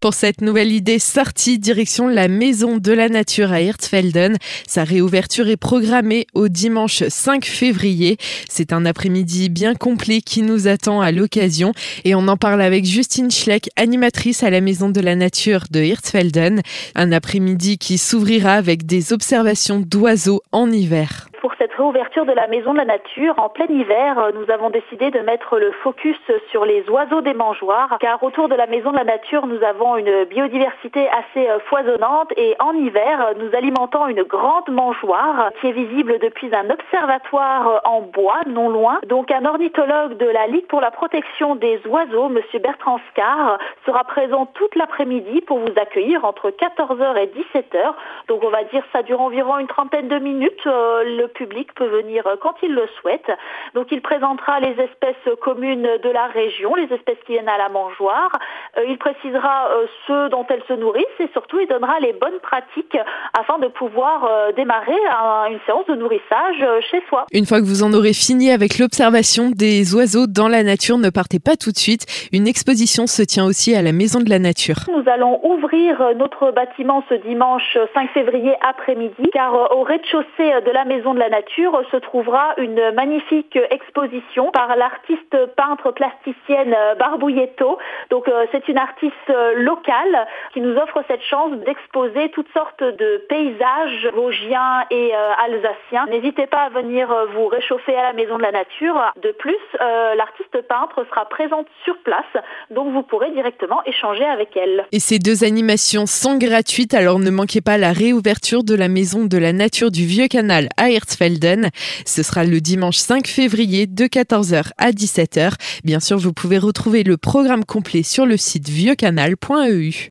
Pour cette nouvelle idée sortie, direction la Maison de la Nature à Hirtfelden. Sa réouverture est programmée au dimanche 5 février. C'est un après-midi bien complet qui nous attend à l'occasion et on en parle avec Justine Schleck, animatrice à la Maison de la Nature de Hirtfelden. Un après-midi qui s'ouvrira avec des observations d'oiseaux en hiver réouverture de la Maison de la Nature, en plein hiver, euh, nous avons décidé de mettre le focus sur les oiseaux des mangeoires, car autour de la Maison de la Nature, nous avons une biodiversité assez euh, foisonnante et en hiver, nous alimentons une grande mangeoire qui est visible depuis un observatoire euh, en bois non loin. Donc un ornithologue de la Ligue pour la protection des oiseaux, monsieur Bertrand Scar, sera présent toute l'après-midi pour vous accueillir entre 14h et 17h. Donc on va dire ça dure environ une trentaine de minutes. le public peut venir quand il le souhaite. Donc il présentera les espèces communes de la région, les espèces qui viennent à la mangeoire. Euh, il précisera euh, ceux dont elles se nourrissent et surtout il donnera les bonnes pratiques afin de pouvoir euh, démarrer une séance de nourrissage chez soi. Une fois que vous en aurez fini avec l'observation des oiseaux dans la nature, ne partez pas tout de suite. Une exposition se tient aussi à la Maison de la Nature. Nous allons ouvrir notre bâtiment ce dimanche 5 février après-midi car au rez-de-chaussée de la Maison de la Nature, se trouvera une magnifique exposition par l'artiste peintre plasticienne Barbouilletto. Donc euh, c'est une artiste euh, locale qui nous offre cette chance d'exposer toutes sortes de paysages vosgiens et euh, alsaciens. N'hésitez pas à venir vous réchauffer à la Maison de la Nature. De plus, l'artiste peintre sera présente sur place, donc vous pourrez directement échanger avec elle. Et ces deux animations sont gratuites, alors ne manquez pas la réouverture de la Maison de la Nature du Vieux Canal à Herzfeld ce sera le dimanche 5 février de 14h à 17h. Bien sûr, vous pouvez retrouver le programme complet sur le site vieuxcanal.eu.